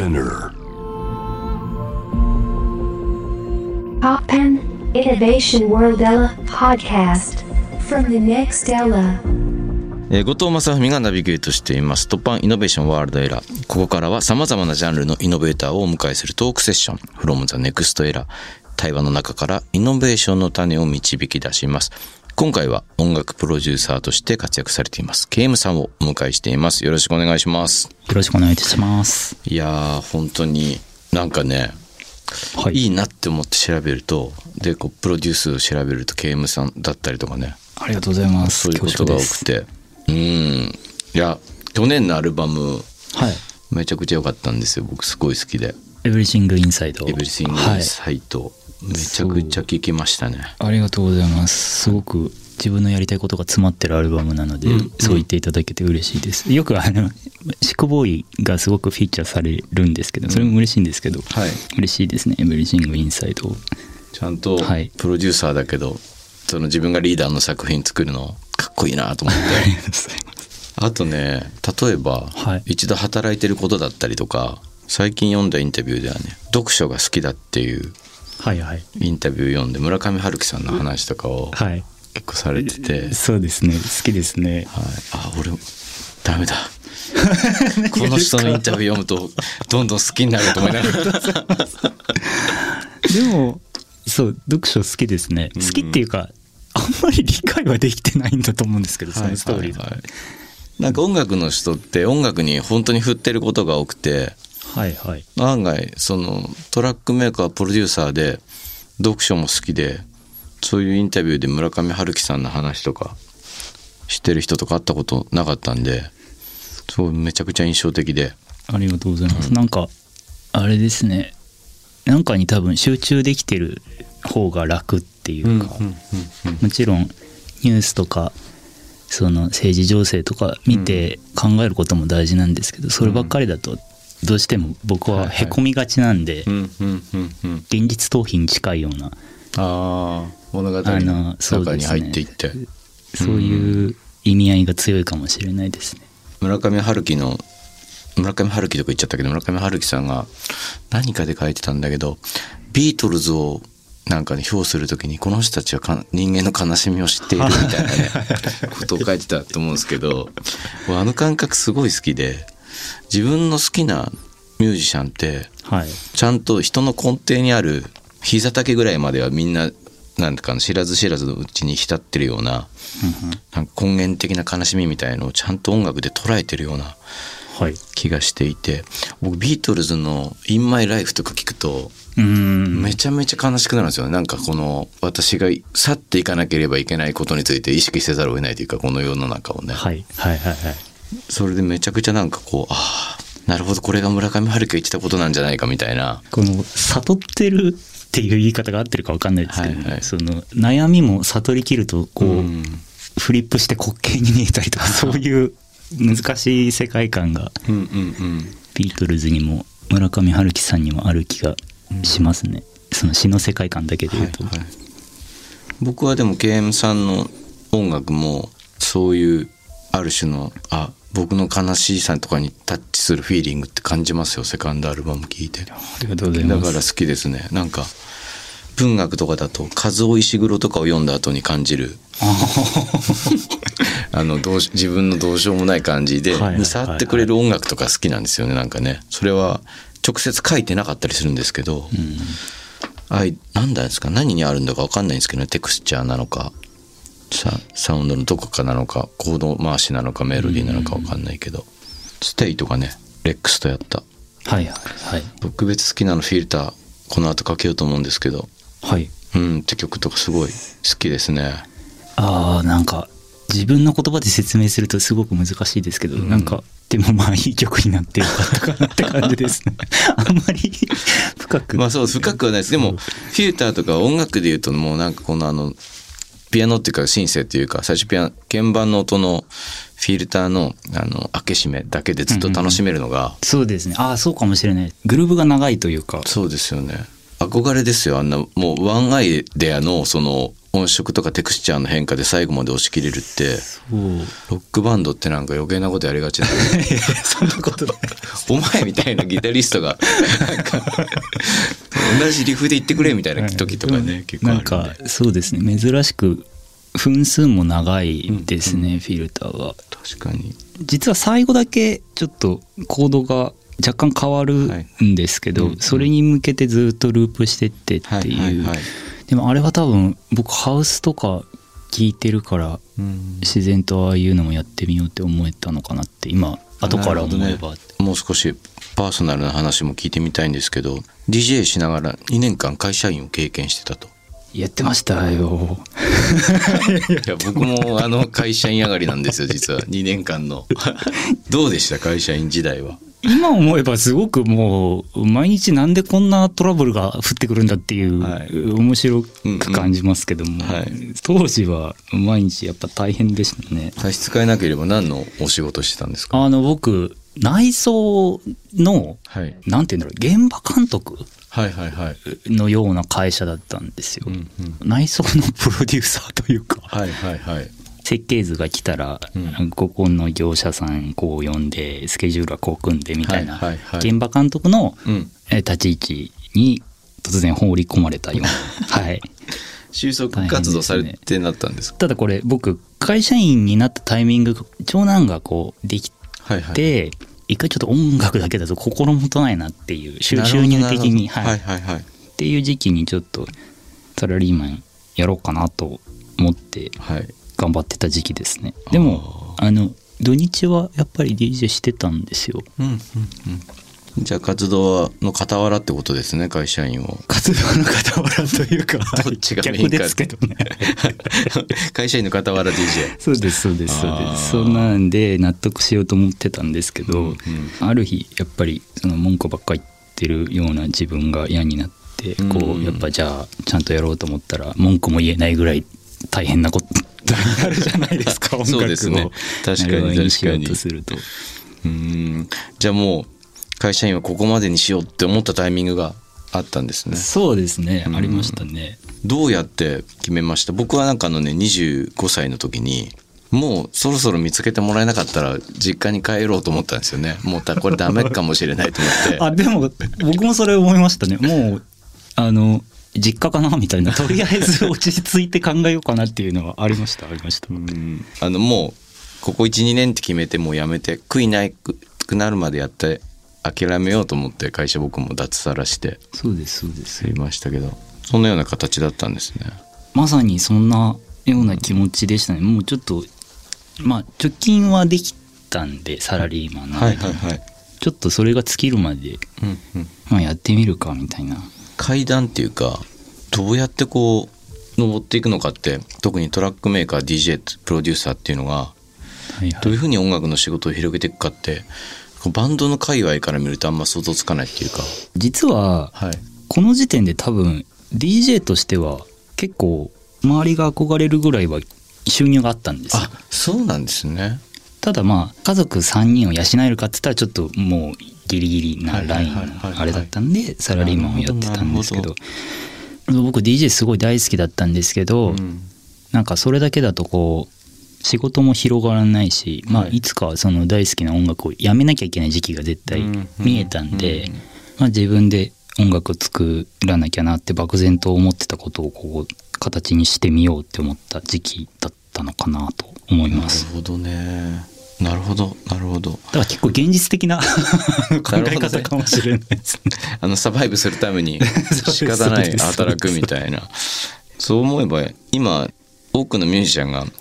Spinner. Poppen Innovation World Ella podcast. From the next Ella. えー後藤正文がナビゲートしています。突破イノベーションワールドエラーここからは様々なジャンルのイノベーターをお迎えするトークセッション。From the next era 対話の中からイノベーションの種を導き出します今回は音楽プロデューサーとして活躍されています KM さんをお迎えしていますよろしくお願いしますよろしくお願いいたします。いやー本当になんかねはい。いいなって思って調べるとでこうプロデュースを調べると KM さんだったりとかねありがとうございます。そういうことが多くてうんいや去年のアルバムはい。めちゃくちゃ良かったんですよ僕すごい好きでエブリシングインサイド。エブリシングはい。サイト、めちゃくちゃ聴きましたね。ありがとうございます。すごく自分のやりたいことが詰まってるアルバムなので、うんそう言っていただけて嬉しいです。よくあの、シクボーイがすごくフィーチャーされるんですけど、それも嬉しいんですけど、はい。嬉しいですね。エブリシングインサイド。ちゃんとはい。プロデューサーだけど、その自分がリーダーの作品作るのかっこいいなと思って。あとね例えば、はい。一度働いてることだったりとか最近読んだインタビューではね読書が好きだっていうはいはい。インタビュー読んで村上春樹さんの話とかをはい。結構されてて、はい、そうですね。好きですね。あ俺ダメだ この人のインタビュー読むとどんどん好きになると思いながら でもそう読書好きですね、うん好きっていうかあんまり理解はできてないんだと思うんですけどそのストーリーはいはいなんか音楽の人って音楽に本当に振ってることが多くてはいはい。案外そのトラックメーカープロデューサーで読書も好きでそういうインタビューで村上春樹さんの話とか知ってる人とか会ったことなかったんでそうめちゃくちゃ印象的で。ありがとうございます、なんかあれですね。なんかに多分集中できてる方が楽っていうか、もちろんニュースとかその政治情勢とか見て考えることも大事なんですけど、そればっかりだとどうしても僕はへこみがちなんで、現実逃避に近いようなああ物語あの中に入っていって、そういう意味合いが強いかもしれないですね。村上春樹の村上春樹とか言っちゃったけど村上春樹さんが何かで書いてたんだけどビートルズをなんかね評するときにこの人たちはか人間の悲しみを知っているみたいなね ことを書いてたと思うんですけど俺あの感覚すごい好きで自分の好きなミュージシャンってはい。ちゃんと人の根底にある膝丈ぐらいまではみんななんかな知らず知らずのうちに浸ってるようななんか根源的な悲しみみたいのをちゃんと音楽で捉えてるようなはい。気がしていて僕ビートルズの「In My Life」とか聞くと。めちゃめちゃ悲しくなるんですよねなんかこの私が去っていかなければいけないことについて意識せざるを得ないというかこの世の中をね、はい。はいはいはい。それでめちゃくちゃなんかこうああなるほどこれが村上春樹が言ってたことなんじゃないかみたいな。この悟ってるっていう言い方が合ってるか分かんないですけど、ねはいはい。その悩みも悟りきるとこう、うん。フリップして滑稽に見えたりとかそういう難しい世界観がうんうんうん。ビートルズにも村上春樹さんにもある気がしますね、その詩の世界観だけで言うと、はいはい。僕はでも KM さんの音楽もそういうある種のあ僕の悲しさとかにタッチするフィーリングって感じますよセカンドアルバム聴いて。ありがとうございます。だから好きですね。なんか文学とかだと和尾石黒とかを読んだ後に感じる。あのどうし自分のどうしようもない感じでに触ってくれる音楽とか好きなんですよねなんかね。それは直接書いてなかったりするんですけど、あいなんだですか？何にあるんだか分かんないんですけどねテクスチャーなのかササウンドのどこかなのかコード回しなのかメロディーなのか分かんないけど、ステイとかねレックスとやった。はいはいはい。特別好きなのフィルターこの後かけようと思うんですけど。はい。うんって曲とかすごい好きですね。あーなんか自分の言葉で説明するとすごく難しいですけど、ん。なんかでもまあいい曲になってよかったかなって感じですね。あんまり深く。まあそう深くはないです。でもフィルターとか音楽で言うともうなんかこのあのピアノっていうかシンセっていうか最初ピアノ鍵盤の音のフィルターのあの開け閉めだけでずっと楽しめるのが、そうですね。ああそうかもしれない。グルーブが長いというか。そうですよね憧れですよ。あんなもうワンアイデアのその音色とかテクスチャーの変化で最後まで押し切れるって。ロックバンドってなんか余計なことやりがちだね。そんなことない。お前みたいなギタリストが同じリフで言ってくれみたいな時とかね、結構あなんかそうで。すね珍しく分数も長いですね、フィルターが確かに実は最後だけちょっとコードが若干変わるんですけど、はい。うんそれに向けてずっとループしてってっていう、でもあれは多分僕ハウスとか聞いてるからうん。自然とああいうのもやってみようって思えたのかなって今後から思えば、ね。もう少しパーソナルな話も聞いてみたいんですけど DJ しながら2年間会社員を経験してたと。やってましたよ。いや僕もあの会社員上がりなんですよ実は。2年間の。どうでした会社員時代は？今思えばすごくもう毎日なんでこんなトラブルが降ってくるんだっていう、はい。面白く感じますけども、うんうん。はい。当時は毎日やっぱ大変でしたね。差し支えなければ何のお仕事してたんですか？あの僕内装のはい。なんて言うんだろう現場監督はいはいはい。のような会社だったんですよ、うんうん。内装のプロデューサーというか。はいはいはい設計図が来たら、うん。ここの業者さんこう呼んでスケジュールはこう組んでみたいな、はいはいはい。現場監督の立ち位置に突然放り込まれたような。はい。収束活動されてなったんですか？ただこれ僕会社員になったタイミングが長男がこうできはいはいて、一回ちょっと音楽だけだと 心もとないなっていう収入的に、はい。はいはいはい。っていう時期にちょっとサラリーマンやろうかなと思って。はい頑張ってた時期ですね。でもあの土日はやっぱり DJ してたんですよ。うんうんうん。じゃあ活動の傍らってことですね会社員を。活動の傍らというか。どっちがメインか逆ですけどね。会社員の傍ら DJ そうですそうですそうです。そんなんで納得しようと思ってたんですけど、うんうん。ある日やっぱりその文句ばっかり言ってるような自分が嫌になってこうやっぱじゃあちゃんとやろうと思ったら文句も言えないぐらい大変なこと になるじゃないですか音楽をそうですね確かに。確かにとすると。うーん。じゃあもう会社員はここまでにしようって思ったタイミングがあったんですね。そうですね。うん。ありましたね。どうやって決めました？僕はなんかあのね25歳の時にもうそろそろ見つけてもらえなかったら実家に帰ろうと思ったんですよね。もうだこれダメかもしれないと思って。あでも僕もそれ思いましたね。もうあの実家かなみたいなとりあえず落ち着いて考えようかなっていうのはありましたありました。うん。あのもうここ12年って決めてもうやめて悔いないくなるまでやって諦めようと思って会社僕も脱サラしてそうですそうです。やりましたけどそんなような形だったんですね。まさにそんなような気持ちでしたね。もうちょっとまあ貯金はできたんでサラリーマンなので、はい。ちょっとそれが尽きるまで、うんうん。まあ、やってみるかみたいな階段っていうかどうやってこう登っていくのかって特にトラックメーカー DJ プロデューサーっていうのがどういうふうに音楽の仕事を広げていくかってバンドの界隈から見るとあんま想像つかないっていうか。実ははい。この時点で多分 DJ としては結構周りが憧れるぐらいは収入があったんですよ。あそうなんですねただまあ家族3人を養えるかって言ったらちょっともうギリギリなラインはいはいはいはい。あれだったんでサラリーマンをやってたんですけなるど僕 DJ すごい大好きだったんですけど、うん。なんかそれだけだとこう仕事も広がらないし、まあ、はいいつかはその大好きな音楽をやめなきゃいけない時期が絶対うん見えたんで、うんまあ、自分で音楽を作らなきゃなって漠然と思ってたことをこう形にしてみようって思った時期だったのかなと思いなるます。ほどねなるほどなるほど。だから結構現実的な 考え方かもしれないですね。あのサバイブするために 仕方ない働くみたいな。そう思えば今多くのミュージシャンが普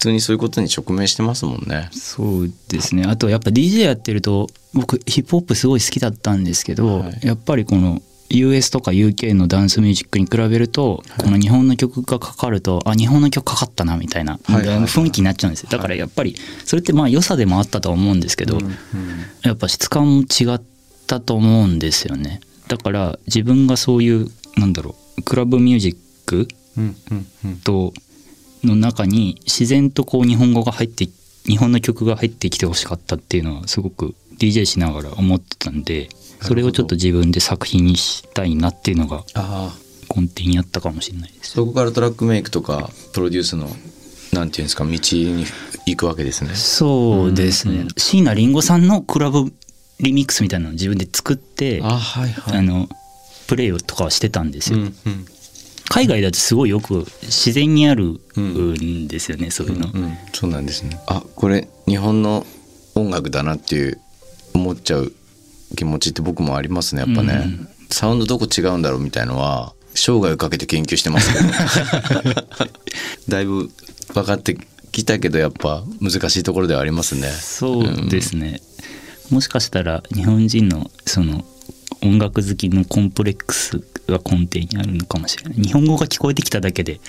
通にそういうことに直面してますもんね。そうですね。あとやっぱ DJ やってると僕ヒップホップすごい好きだったんですけど、はい。やっぱりこの US とか UK のダンスミュージックに比べると、この日本の曲がかかるとあ日本の曲かかったなみたいな、雰囲気になっちゃうんですよ。だからやっぱりそれってまあ良さでもあったとは思うんですけど、やっぱ質感も違ったと思うんですよね。だから自分がそういうなんだろうクラブミュージックとの中に自然とこう日本語が入って日本の曲が入ってきてほしかったっていうのはすごく DJ しながら思ってたんでそれをちょっと自分で作品にしたいなっていうのがああ根底にあったかもしれないです。そこからトラックメイクとかプロデュースのなんていうんですか道に行くわけですね。そうですね。椎名林檎さんのクラブリミックスみたいなのを自分で作ってあはいはい。あのプレイとかはしてたんですよ、うんうん。海外だとすごいよく自然にあるんですよね、そういうの、うん、そうなんですね。あこれ日本の音楽だなっていう思っちゃう気持ちって僕もありますねやっぱね、うん。サウンドどこ違うんだろうみたいのは生涯をかけて研究してますけど。だいぶ分かってきたけどやっぱ難しいところではありますね。そうですね、もしかしたら日本人のその音楽好きのコンプレックスが根底にあるのかもしれない。日本語が聞こえてきただけで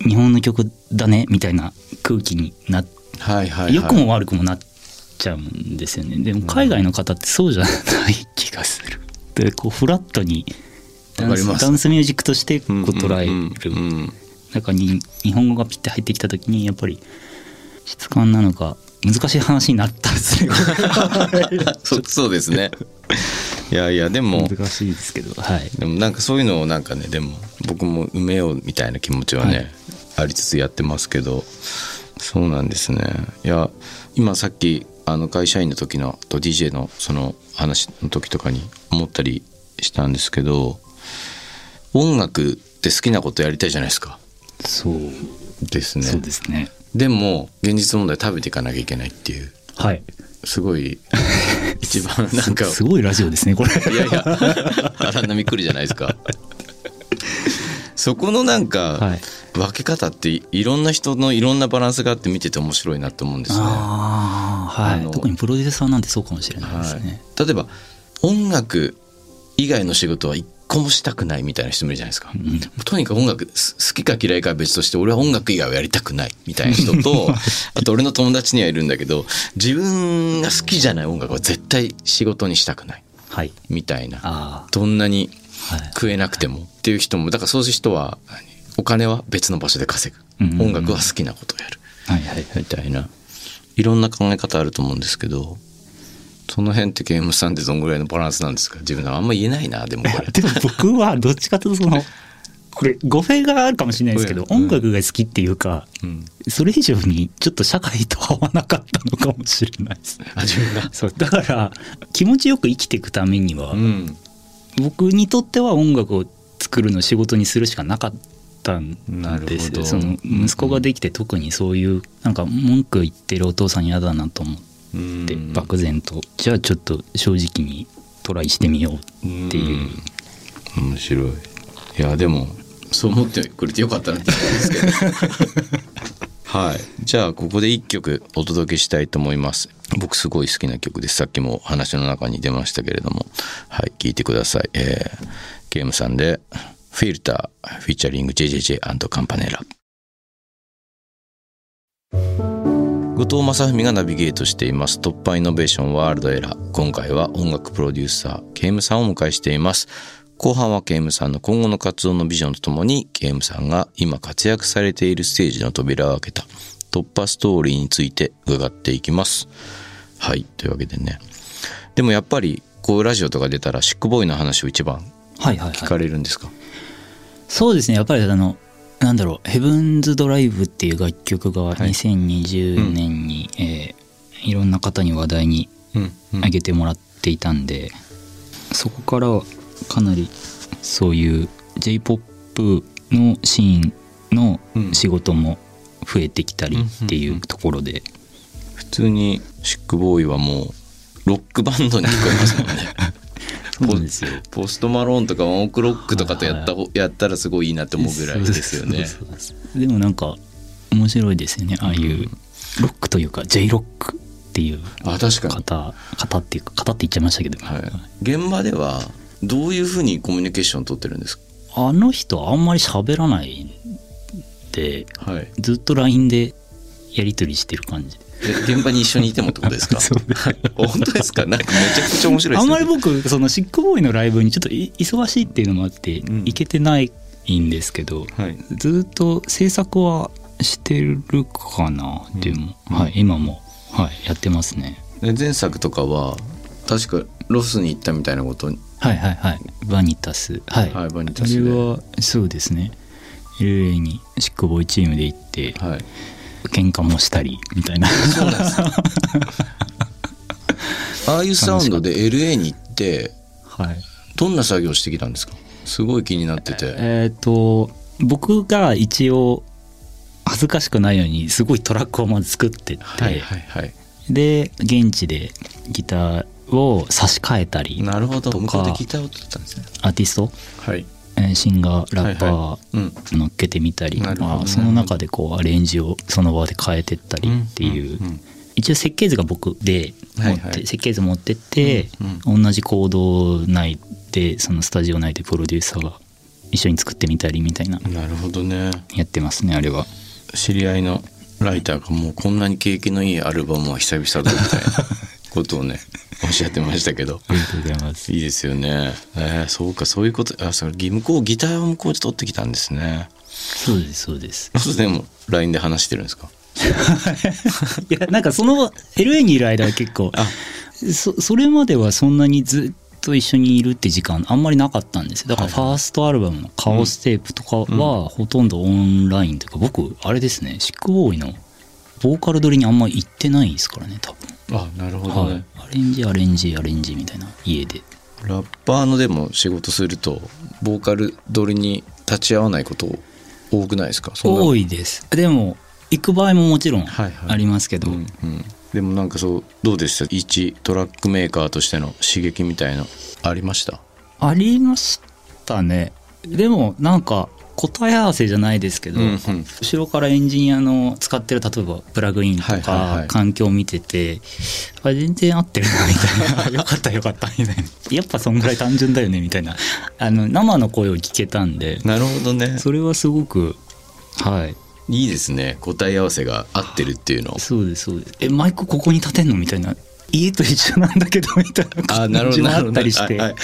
日本の曲だねみたいな空気になっはいはい、はい、良くも悪くもなっちゃうんですよね。でも海外の方ってそうじゃない気がする。でこうフラットにダンスダンスミュージックとしてこう捉える。うん中に日本語がピッて入ってきた時にやっぱり質感なのか難しい話になったんですね。そそうですね。いやいやでも難しいですけどはい。でもなんかそういうのをなんかねでも僕も埋めようみたいな気持ちはね、はい。ありつつやってますけどそうなんですね。いや今さっきあの会社員の時のと DJ のその話の時とかに思ったりしたんですけど音楽って好きなことやりたいじゃないですか。そうですね。そうですね。でも現実問題食べていかなきゃいけないっていう。はい。すごい 一番なんかすすごいラジオですねこれ。いやいや荒波来るじゃないですかそこのなんか、はい。分け方っていいろんな人のいろんなバランスがあって見てて面白いなと思うんですね。はい。特にプロデューサーなんてそうかもしれないですはね、い、例えば音楽以外の仕事は一個もしたくないみたいな人もいるじゃないですか。うん。とにかく音楽す好きか嫌いかは別として俺は音楽以外はやりたくないみたいな人と あと俺の友達にはいるんだけど自分が好きじゃない音楽は絶対仕事にしたくない。はい。みたいな。あどんなに食えなくてもっていう人もだからそういう人は何お金は別の場所で稼ぐ、うん。うんうん音楽は好きなことをやる。はいはいはいみたいないろんな考え方あると思うんですけどその辺ってゲームさんってどんぐらいのバランスなんですか？自分はあんま言えないなでも。こ れでも僕はどっちかというとそのこれ語弊があるかもしれないですけど、うん。音楽が好きっていうかうん。それ以上にちょっと社会と合わなかったのかもしれないです。あ自分が？そう。だから気持ちよく生きていくためには、うん。僕にとっては音楽を作るのを仕事にするしかなかったんですよ。その息子ができて特にそういうなんか文句言ってるお父さん嫌だなと思ってうん。漠然と。じゃあちょっと正直にトライしてみようっていう。うん。面白い。いやでもそう思ってくれてよかったなって思うんですけど。はい。じゃあここで一曲お届けしたいと思います。僕すごい好きな曲です。さっきも話の中に出ましたけれども。はい聴いてください、えーゲームさんで「フィルター」フィーチャリング JJJ& カンパネラ後藤正文がナビゲートしています。 TOPPAN INNOVATION WORLD ERA。今回は音楽プロデューサー KM さんをお迎えしています。後半は KM さんの今後の活動のビジョンとともに KM さんが今活躍されているステージの扉を開けた突破ストーリーについて伺っていきます。はいというわけでね。でもやっぱりこういうラジオとか出たらシックボーイの話を一番聞かれるんですか、そうですね。やっぱりあのなんだろう「ヘブンズ・ドライブ」っていう楽曲が2020年に、えーいろんな方に話題にうんうん。上げてもらっていたんで、そこからはかなりそういう j p o p のシーンの仕事も増えてきたりっていうところで、普通にシックボーイはもうロックバンドに聞こえますもんね ポストマローンとかワンオクロックとかとやったほやったらすごいいいなって思うぐらいですよね。でもなんか面白いですよねああいうロックというか J ロックっていうあ確かに、方方っていうか方って言っちゃいましたけど、はい、現場ではどういうふうにコミュニケーション取ってるんですか、あの人あんまり喋らないんではい、ずっと LINE でやり取りしてる感じ。え現場に一緒にいてもってことですか？本当ですか？なんかめちゃくちゃ面白いですね。あんまり僕そのシックボーイのライブにちょっとい忙しいっていうのもあってうん。行けてないんですけど、はい。ずっと制作はしてるかなっていうのも、うん。はい、今も、はい、やってますね。で前作とかは確かロスに行ったみたいなことはいはいはい。バニタス。はい、はいバニタあスで。れはそうですね。LA にシックボーイチームで行ってはい喧嘩もしたりみたいな。そうなんですああいうサウンドで LA に行ってはい。どんな作業してきたんですか？すごい気になってて。えっ、と僕が一応恥ずかしくないようにすごいトラックをまず作ってって、はいはいはい。で現地でギターを差し替えたりなるほど。向こうでギターを取ったんですね。アーティスト？はい。えーシンガーラッパはーうん。乗っけてみたり、なるほどまあその中でこうアレンジをその場で変えてったりっていう、ん。んん。一応設計図が僕で持って、はい。はい設計図持ってって、同じコード内でそのスタジオ内でプロデューサーが一緒に作ってみたりみたいな。なるほどね。やってますねあれは。知り合いのライターがもうこんなに景気のいいアルバムは久々だみたいな ことをねおっしゃってましたけど。ありがとうございます。いいですよね。えー、そうかそういうことあそれ向こうギターを向こうで取ってきたんですね。そうですそうです。でも LINE で話してるんですか？いやなんかその LA にいる間は結構あ。そそれまではそんなにずっと一緒にいるって時間あんまりなかったんですよ。だからファーストアルバムの「カオステープ」とかはほとんどオンラインというか僕あれですねシックボーイのボーカル撮りにあんまり行ってないですからね多分、あなるほどね、はい、アレンジアレンジアレンジみたいな。家で。ラッパーのでも仕事するとボーカル取りに立ち会わないこと多くないですか？多いです。でも行く場合ももちろんありますけど、うんうん、でもなんかそうどうでした？一トラックメーカーとしての刺激みたいなありました？ありましたね。でもなんか答え合わせじゃないですけど、うんうん。後ろからエンジニアの使ってる例えばプラグインとはいはいはい。か環境を見てて、あ全然合ってるなみたいな。よかったよかったみたいな。やっぱそんぐらい単純だよねみたいな。あの生の声を聞けたんでなるほどね。それはすごくはい。いいですね。答え合わせが合ってるっていうの。そうですそうです。えマイクここに立てんの？みたいな家と一緒なんだけどみたいな感じもあったりして。あ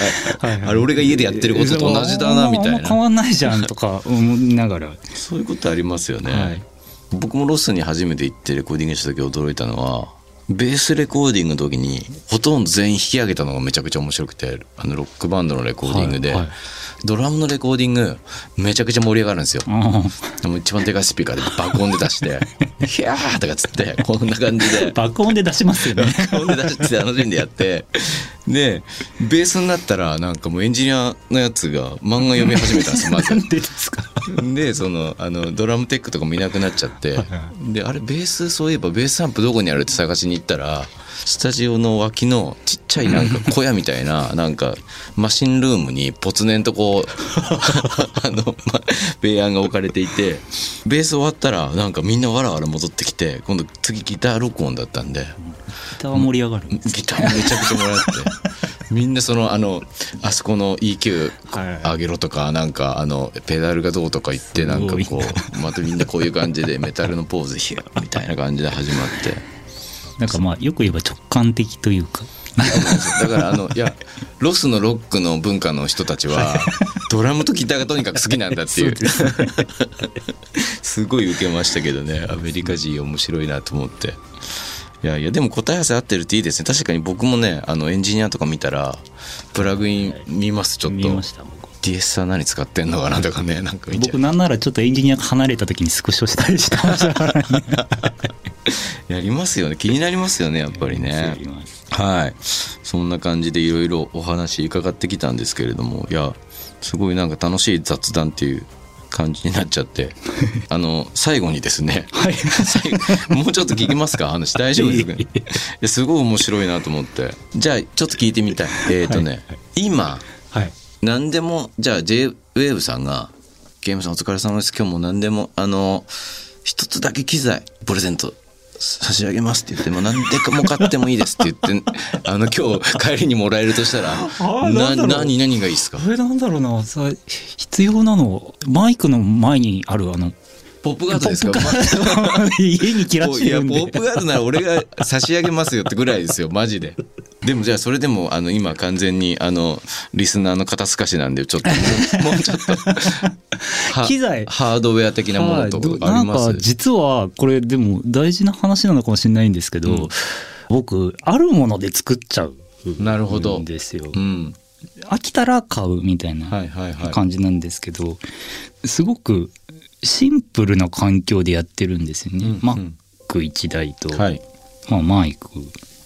れ俺が家でやってることと同じだなみたいあんま変なわんないじゃんとか思いながら。そういうことありますよね、はい。僕もロスに初めて行ってレコーディングした時驚いたのはベースレコーディングの時にほとんど全員引き上げたのがめちゃくちゃ面白くてあのロックバンドのレコーディングで、はいはい。ドラムのレコーディングめちゃくちゃ盛り上がるんですよ。あでも一番でかいスピーカーで爆音で出して「ヒャー!」とかっつってこんな感じで。あ 爆音で出しますよね。爆音で出して楽しんでやって。でベースになったらなんかもうエンジニアのやつが漫画読み始めたんですよまず。でですか？でそのあのドラムテックとかもいなくなっちゃって。はであれベースそういえばベースアンプどこにあるって探しに行ったらスタジオの脇のちっちゃいなんか小屋みたいななんかマシンルームにポツネンとこうあの、ま、ベアンが置かれていて。ベース終わったらなんかみんなわらわら戻ってきて今度次ギター録音だったんで。ギターは盛り上がる。ギターもめちゃくちゃもらって。みんなそのあのあそこの EQ はい上げろとかなんかあのペダルがどうとか言ってなんかこうまたみんなこういう感じでメタルのポーズヒュッみたいな感じで始まってなんかまあよく言えば直感的というか。だからあのいや ロスのロックの文化の人たちは ドラムとギターがとにかく好きなんだっていう。すごい受けましたけどね。アメリカ人面白いなと思って。いやいやでも答え合わせ合ってるっていいですね。確かに僕もねあのエンジニアとか見たらプラグイン見ますちょっと。見ました僕 DS は何使ってんのかなとかねなんか僕なんならちょっとエンジニアが離れた時にスクショしたりしてましたからやりますよね。気になりますよねやっぱりね。はい。そんな感じでいろいろお話伺ってきたんですけれども。いやすごいなんか楽しい雑談っていう感じになっちゃって。あの最後にですね。はい。もうちょっと聞きますか？話大丈夫ですか？いやすごい面白いなと思って。じゃあちょっと聞いてみたい。えっ、ー、とね、今はい何でもじゃあ JWAVE さんが「ゲームさんお疲れ様です。今日も何でもあの一つだけ機材プレゼント差し上げます」って言っても何でかも買ってもいいですって言ってあの今日帰りにもらえるとしたら ーな何何がいいですか？これなんだろうな。さ必要なのマイクの前にあるあのポップガードですか？家に切らしていやるんで。ポップガードなら俺が差し上げますよってぐらいですよマジで。でもじゃあそれでもあの今完全にあのリスナーの肩透かしなんでちょっと。もうちょっと。は 機材。ハードウェア的なものとかあります？なんか実はこれでも大事な話なのかもしれないんですけど、うん。僕あるもので作っちゃうなるほど。ん。ですよ。うん。飽きたら買うみたいなはいはいはい。感じなんですけど、すごくシンプルな環境でやってるんですよね。うんうん。Mac1 台と、はい。まあ、マイク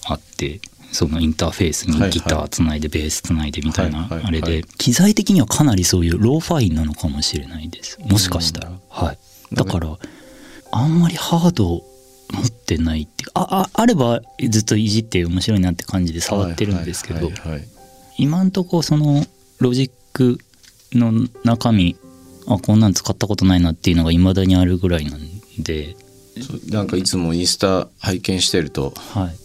あってそのインターフェースにギターつないでベースつないでみたいなあれで機材的にはかなりそういうローファインなのかもしれないです。もしかしたら。うんはいだからあんまりハード持ってないってあああればずっといじって面白いなって感じで触ってるんですけど今んとこそのロジックの中身あこんなん使ったことないなっていうのが未だにあるぐらいなんで。なんかいつもインスタ拝見してるとはい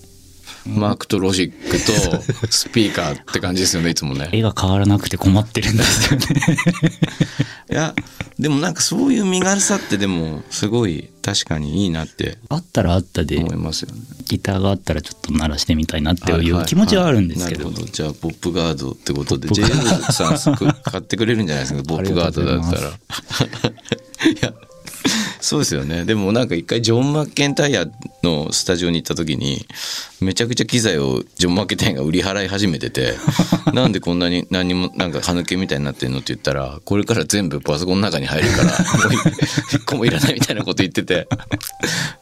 マークとロジックとスピーカーって感じですよねいつもね。絵が変わらなくて困ってるんですよね。いやでもなんかそういう身軽さってでもすごい確かにいいなってあったらあったで思いますよね。ギターがあったらちょっと鳴らしてみたいなってはいはいい。う気持ちはあるんですけど,、なるほど。じゃあポップガードってことでポッ j プガ f さん買ってくれるんじゃないですか？ポップガードだったら。いやそうですよね。でもなんか一回ジョン・マッケンタイヤのスタジオに行った時にめちゃくちゃ機材をジョン・マッケンタイヤが売り払い始めてて なんでこんなに何にもなんか歯抜けみたいになってんのって言ったらこれから全部パソコンの中に入るから 一個もいらないみたいなこと言ってて。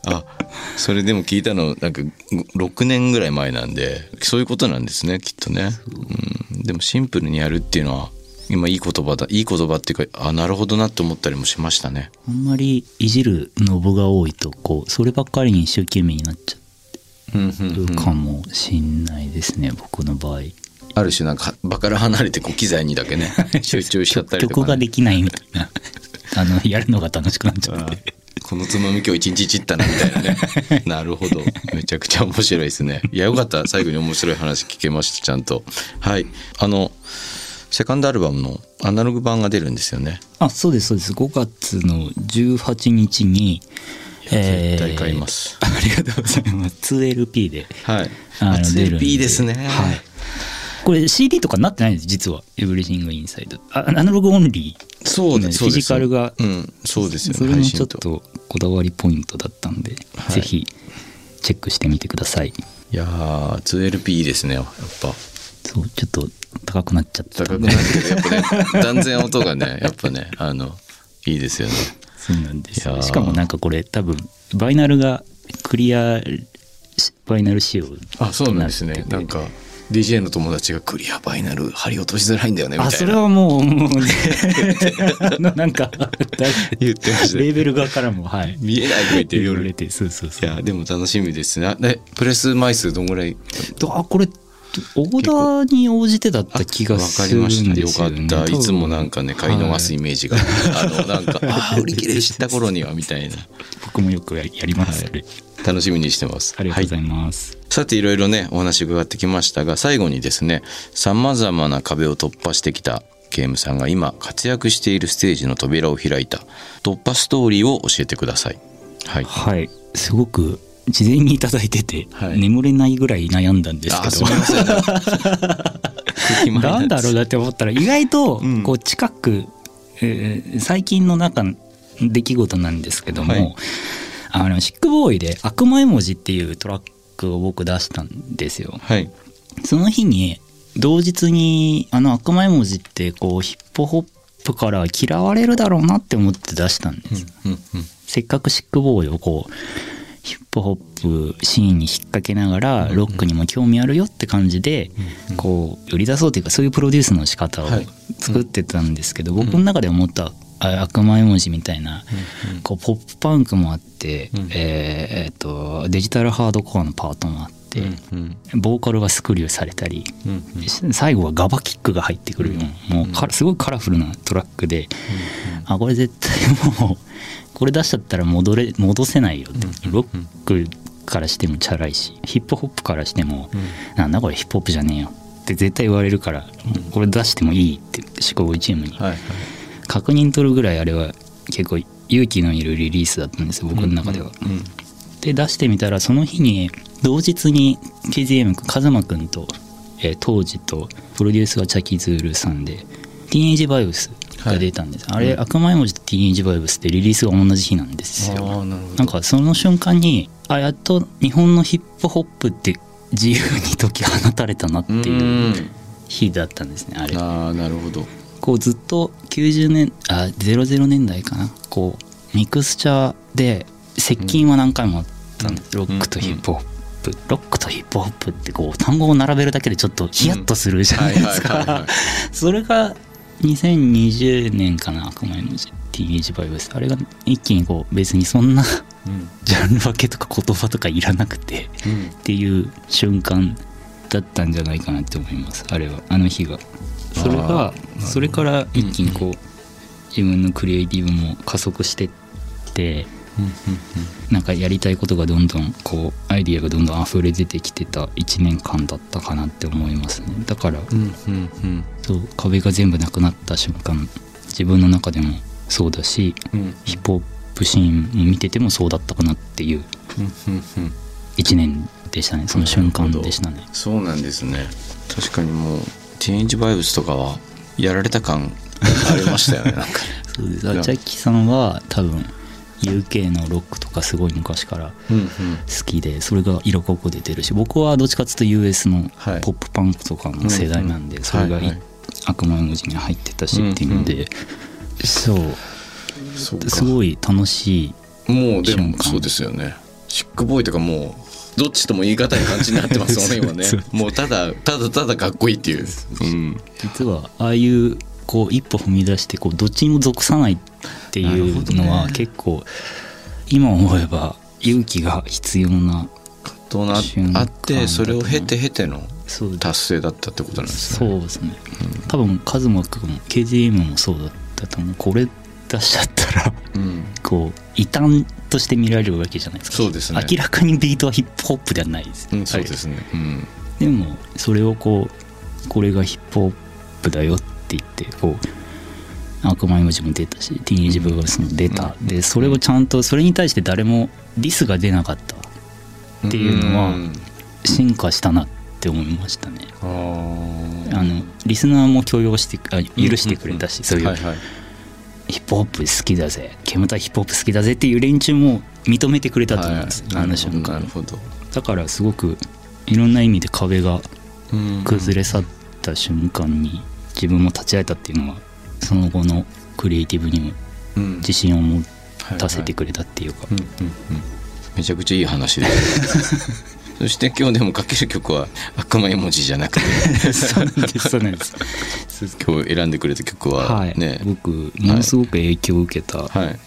あそれでも聞いたのなんか6年ぐらい前なんでそういうことなんですねきっとね、うん、でもシンプルにやるっていうのは今いい言葉だいい言葉っていうかあなるほどなって思ったりもしましたね。あんまりいじるノブが多いとこうそればっかりに一生懸命になっちゃうんうんうかもしんないですね、僕の場合。ある種なんか場から離れてこう機材にだけね 集中しちゃったりとか、ね、曲ができないみたいな。あのやるのが楽しくなっちゃって。あこのつまみ今日一日散ったなみたいなね。なるほど。めちゃくちゃ面白いですね。いやよかった。最後に面白い話聞けましたちゃんと。はい。あのセカンドアルバムのアナログ版が出るんですよね。あそうですそうです。5月の18日に絶対買います、ありがとうございます。2LP で。はい。あの熱い出るん P ですね。はい。これ CD とかなってないんです実は「エブリシング・インサイド」あアナログオンリー。そうですそうです。フィジカルがうんそうですよねそれもちょっとこだわりポイントだったんで、はい。ぜひチェックしてみてください。いやー 2LP いいですねやっぱ。そうちょっと高くなっちゃった高くなってるやっぱね断然音がねやっぱねあのいいですよねそうなんです。しかもなんかこれ多分バイナルがクリアバイナル仕様あそうなんですね。になっててなんか DJ の友達がクリアバイナル貼り落としづらいんだよねみたいな。あそれはもうもうね。なんか 言ってました。レーベル側からもはい。見えないとか言って夜。い言われてそうそうそう。やでも楽しみですねでプレス枚数どんぐらい？とあこれオーダーに応じてだった気がわかするんりましたですよ、ね、よかった。いつもなんかかね買い逃すイメージが、あのなんか あー売り切れした頃にはみたいな。僕もよくややります、それ。楽しみにしてます。ありがとうございはます、いさていろいろねお話伺ってきましたが最後にですねさまざまな壁を突破してきたゲームさんが今活躍しているステージの扉を開いた突破ストーリーを教えてください。はい。はい。すごく事前にいただいてて、はい。眠れないぐらい悩んだんですけど。なんだろうなって思ったら意外とうん。こう近く、えー最近の中の出来事なんですけども、はい。あのシックボーイで「悪魔絵文字」っていうトラックを僕出したんですよ。はい。その日に同日にあの悪魔絵文字ってこうヒップホップから嫌われるだろうなって思って出したんです。うんうん。せっかくシックボーイをこうヒップホップシーンに引っ掛けながらロックにも興味あるよって感じでこう売り出そうというかそういうプロデュースの仕方をはい。作ってたんですけど僕の中で思ったあ悪魔絵文字みたいなこうポップパンクもあってうん。えーえーとデジタルハードコアのパートもあってうんボーカルがスクリューされたりうん最後はガバキックが入ってくるようなもうかすごいカラフルなトラックであこれ絶対もうこれ出しちゃったら戻れ戻せないよって。ロックからしてもチャラいしヒップホップからしてもなんだこれヒップホップじゃねえよって絶対言われるからこれ出してもいいって思考チームに確認取るぐらいあれは結構勇気のいるリリースだったんですよ僕の中では。うんで出してみたらその日に同日に KZM 君風間君と、えー当時とプロデュースはチャキズールさんで「ティーンエイジバイブス」が出たんです、あれ、悪魔絵文字とティーンエイジバイブスってリリースが同じ日なんですよ。なんかその瞬間にあやっと日本のヒップホップって自由に解き放たれたなっていううん。日だったんですねあれ。ああなるほど。こうずっと90年あ00年代かな。こうミクスチャーで接近は何回もあったんです、ロックとヒップホップ、ロックとヒップホップってこう単語を並べるだけでちょっとヒヤッとするじゃないですか。それが2020年かな悪魔絵文字ティージバイブスあれが一気にこう別にそんなうん。ジャンル分けとか言葉とかいらなくてうん。っていう瞬間だったんじゃないかなって思います。あれは。あの日が。それがそれから一気にこう、自分のクリエイティブも加速してってなんかやりたいことがどんどんこうアイディアがどんどん溢れ出てきてた1年間だったかなって思いますねだからそう壁が全部なくなった瞬間自分の中でもそうだしヒップホップシーンを見ててもそうだったかなっていう1年でしたねその瞬間でしたねそうなんですね確かにもうティーンエイジバイブスとかはやられた感ありましたよねなんかそうですジャッキーさんは多分 UK のロックとかすごい昔から好きでそれが色濃く出てるし僕はどっちかっていうと US のはい。ポップパンクとかの世代なんで、それが悪魔文字に入ってたしっていうので、うんそう。すごい楽しいもうでもそうですよね。シックボーイとかもうどっちとも言い難い感じになってますもんね今ね。もうただただただかっこいいっていう、うん、実はああいうこう一歩踏み出してこうどっちにも属さないっていうのは結構今思えば勇気が必要なとな瞬間あってそれを経て経ての達成だったってことなんですね。そうですね、多分カズマ君も KDM もそうだったと思う。これ出しちゃったらうん。こう異端として見られるわけじゃないですか。そうですね。明らかにビートはヒップホップではないです、うん、そうですね。うん。でもそれをこうこれがヒップホップだよって言ってこう悪魔絵文字も出たしティーンエイジブルースも出た、でそれをちゃんとそれに対して誰もディスが出なかった。っていうのはん。進化したなって思いましたね。あのリスナーも許容してあ許してくれたし、そういう、ヒップホップ好きだぜ。煙たいヒップホップ好きだぜっていう連中も認めてくれたと思うんです、はい。あの瞬間。なるほど。だからすごくいろんな意味で壁がうん。崩れ去った瞬間に自分も立ち会えたっていうのはその後のクリエイティブにもうん。自信を持はいたせてくれたっていうか、めちゃくちゃいい話で。そして今日でもかける曲は悪魔絵文字じゃなくて。そうなんです 今日選んでくれた曲ははい、ね、僕ものすごく影響を受けたはい。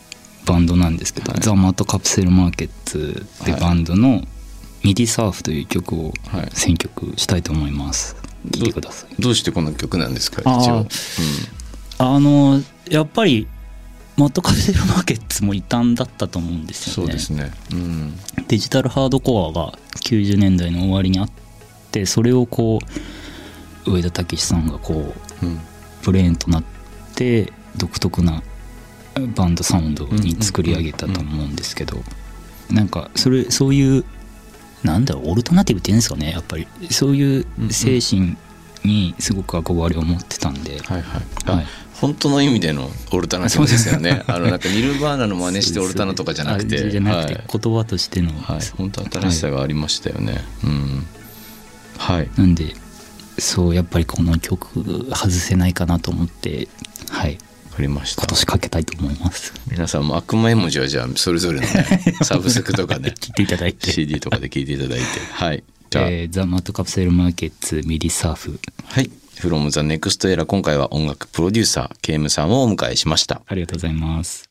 バンドなんですけど、はい。 THE MAD CAPSULE MARKETS ってバンドの「MIDI SURF」という曲をはい。選曲したいと思います聴いてください。どうしてこの曲なんですか？一応、あのやっぱり MAD CAPSULE MARKETS も異端だったと思うんですよね。そうですね。うん。デジタルハードコアが90年代の終わりにあってそれをこう上田武さんがこううん。ブレーンとなって独特なバンドサウンドに作り上げたと思うんですけど。なんかそれそういうなんだろうオルタナティブっていうんですかねやっぱり。そういう精神にすごく憧れを持ってたんで、はいはい。あ、はい。本当の意味でのオルタナティブですよね。あのなんかニルバーナの真似してオルタナとかじゃなくあてじゃなくてはい。言葉としての、はい、本当新しさがありましたよね、うん。はい。なんでそうやっぱりこの曲外せないかなと思ってかりました。今年かけたいと思います。皆さんも悪魔絵文字はじゃあそれぞれのね サブスクとかね聞いていただいて。CD とかで聞いていただいて。はい。じゃあ、えーザ・マット・カプセル・マーケッツミディ・サーフ。はい。From the Next Era 今回は音楽プロデューサーケイムさんをお迎えしました。ありがとうございます。